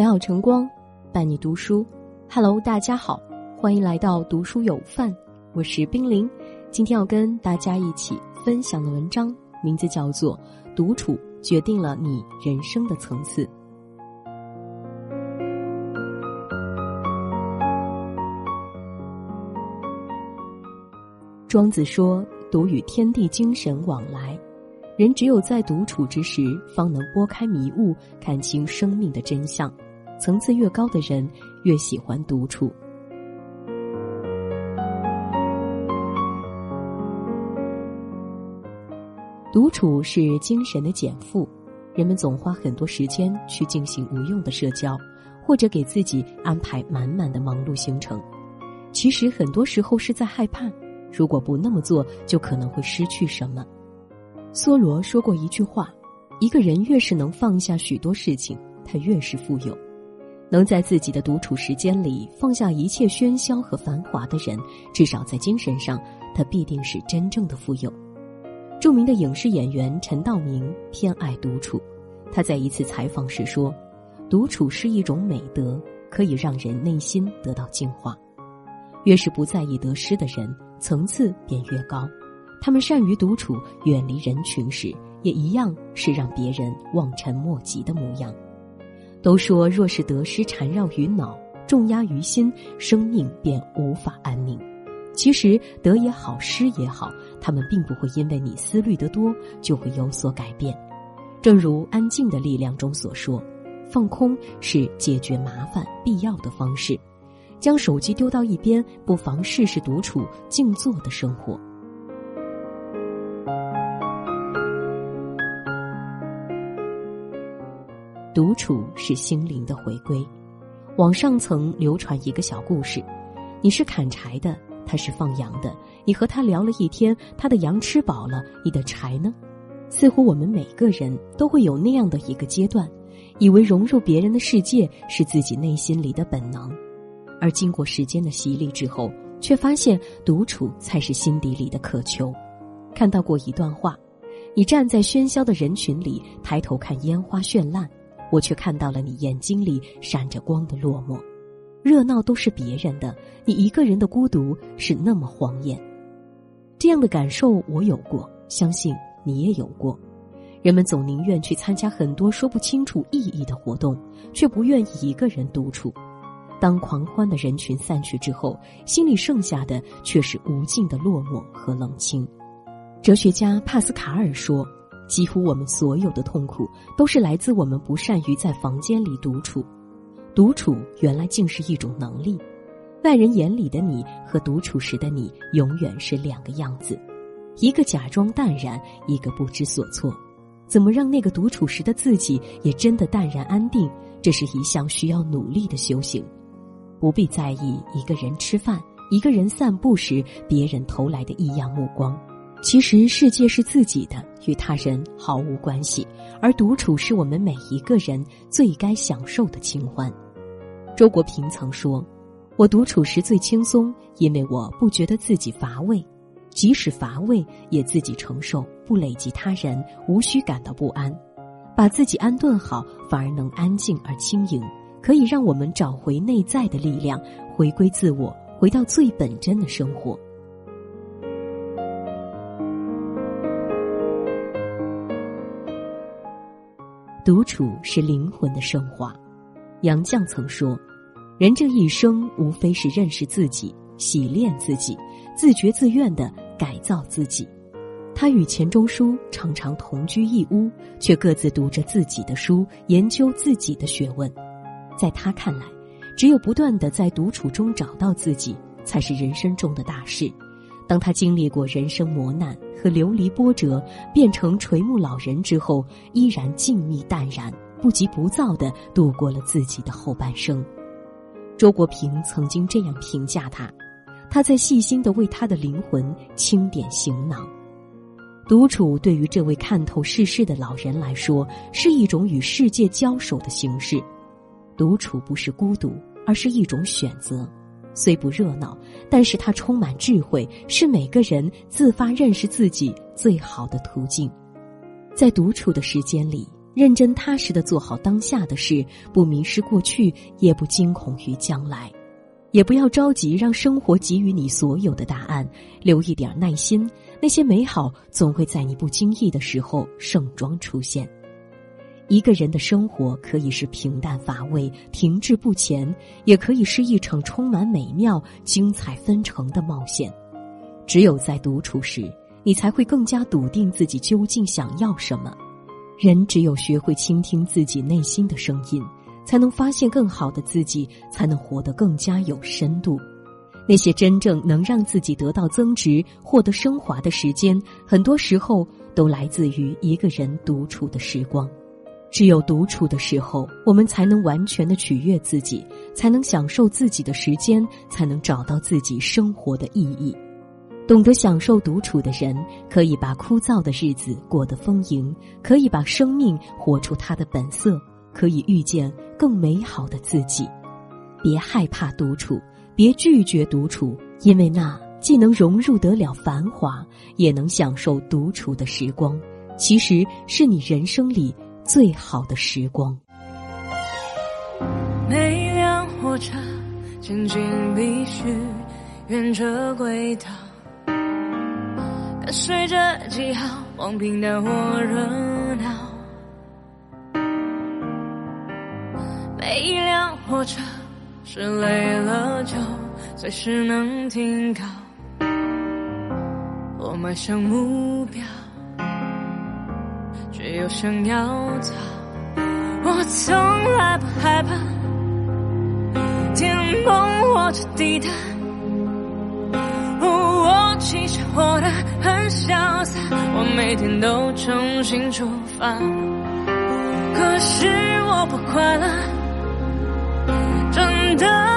美好晨光，伴你读书。Hello，大家好，欢迎来到读书有范，我是冰凌。今天要跟大家一起分享的文章，名字叫做《独处决定了你人生的层次》。庄子说：“独与天地精神往来。”人只有在独处之时，方能拨开迷雾，看清生命的真相。层次越高的人，越喜欢独处。独处是精神的减负。人们总花很多时间去进行无用的社交，或者给自己安排满满的忙碌行程。其实很多时候是在害怕，如果不那么做，就可能会失去什么。梭罗说过一句话：“一个人越是能放下许多事情，他越是富有。能在自己的独处时间里放下一切喧嚣和繁华的人，至少在精神上，他必定是真正的富有。”著名的影视演员陈道明偏爱独处，他在一次采访时说：“独处是一种美德，可以让人内心得到净化。越是不在意得失的人，层次便越高。”他们善于独处，远离人群时，也一样是让别人望尘莫及的模样。都说，若是得失缠绕于脑，重压于心，生命便无法安宁。其实，得也好，失也好，他们并不会因为你思虑得多就会有所改变。正如《安静的力量》中所说：“放空是解决麻烦必要的方式。将手机丢到一边，不妨试试独处、静坐的生活。”独处是心灵的回归。网上曾流传一个小故事：你是砍柴的，他是放羊的。你和他聊了一天，他的羊吃饱了，你的柴呢？似乎我们每个人都会有那样的一个阶段，以为融入别人的世界是自己内心里的本能，而经过时间的洗礼之后，却发现独处才是心底里的渴求。看到过一段话：你站在喧嚣的人群里，抬头看烟花绚烂。我却看到了你眼睛里闪着光的落寞，热闹都是别人的，你一个人的孤独是那么晃眼。这样的感受我有过，相信你也有过。人们总宁愿去参加很多说不清楚意义的活动，却不愿意一个人独处。当狂欢的人群散去之后，心里剩下的却是无尽的落寞和冷清。哲学家帕斯卡尔说。几乎我们所有的痛苦，都是来自我们不善于在房间里独处。独处原来竟是一种能力。外人眼里的你和独处时的你，永远是两个样子。一个假装淡然，一个不知所措。怎么让那个独处时的自己也真的淡然安定？这是一项需要努力的修行。不必在意一个人吃饭、一个人散步时别人投来的异样目光。其实世界是自己的，与他人毫无关系。而独处是我们每一个人最该享受的清欢。周国平曾说：“我独处时最轻松，因为我不觉得自己乏味，即使乏味也自己承受，不累及他人，无需感到不安。把自己安顿好，反而能安静而轻盈，可以让我们找回内在的力量，回归自我，回到最本真的生活。”独处是灵魂的升华。杨绛曾说：“人这一生，无非是认识自己、洗练自己、自觉自愿的改造自己。”他与钱钟书常常同居一屋，却各自读着自己的书，研究自己的学问。在他看来，只有不断的在独处中找到自己，才是人生中的大事。当他经历过人生磨难和流离波折，变成垂暮老人之后，依然静谧淡然，不急不躁的度过了自己的后半生。周国平曾经这样评价他：他在细心的为他的灵魂清点行囊。独处对于这位看透世事的老人来说，是一种与世界交手的形式。独处不是孤独，而是一种选择。虽不热闹，但是它充满智慧，是每个人自发认识自己最好的途径。在独处的时间里，认真踏实的做好当下的事，不迷失过去，也不惊恐于将来，也不要着急让生活给予你所有的答案，留一点耐心，那些美好总会在你不经意的时候盛装出现。一个人的生活可以是平淡乏味、停滞不前，也可以是一场充满美妙、精彩纷呈的冒险。只有在独处时，你才会更加笃定自己究竟想要什么。人只有学会倾听自己内心的声音，才能发现更好的自己，才能活得更加有深度。那些真正能让自己得到增值、获得升华的时间，很多时候都来自于一个人独处的时光。只有独处的时候，我们才能完全的取悦自己，才能享受自己的时间，才能找到自己生活的意义。懂得享受独处的人，可以把枯燥的日子过得丰盈，可以把生命活出它的本色，可以遇见更美好的自己。别害怕独处，别拒绝独处，因为那既能融入得了繁华，也能享受独处的时光，其实是你人生里。最好的时光。每辆火车前进必须沿着轨道，跟随着记号往平淡或热闹。每一辆火车是累了就随时能停靠，我迈向目标。却又想要走。我从来不害怕天崩或者地塌，我其实活得很潇洒，我每天都重新出发。可是我不快乐，真的。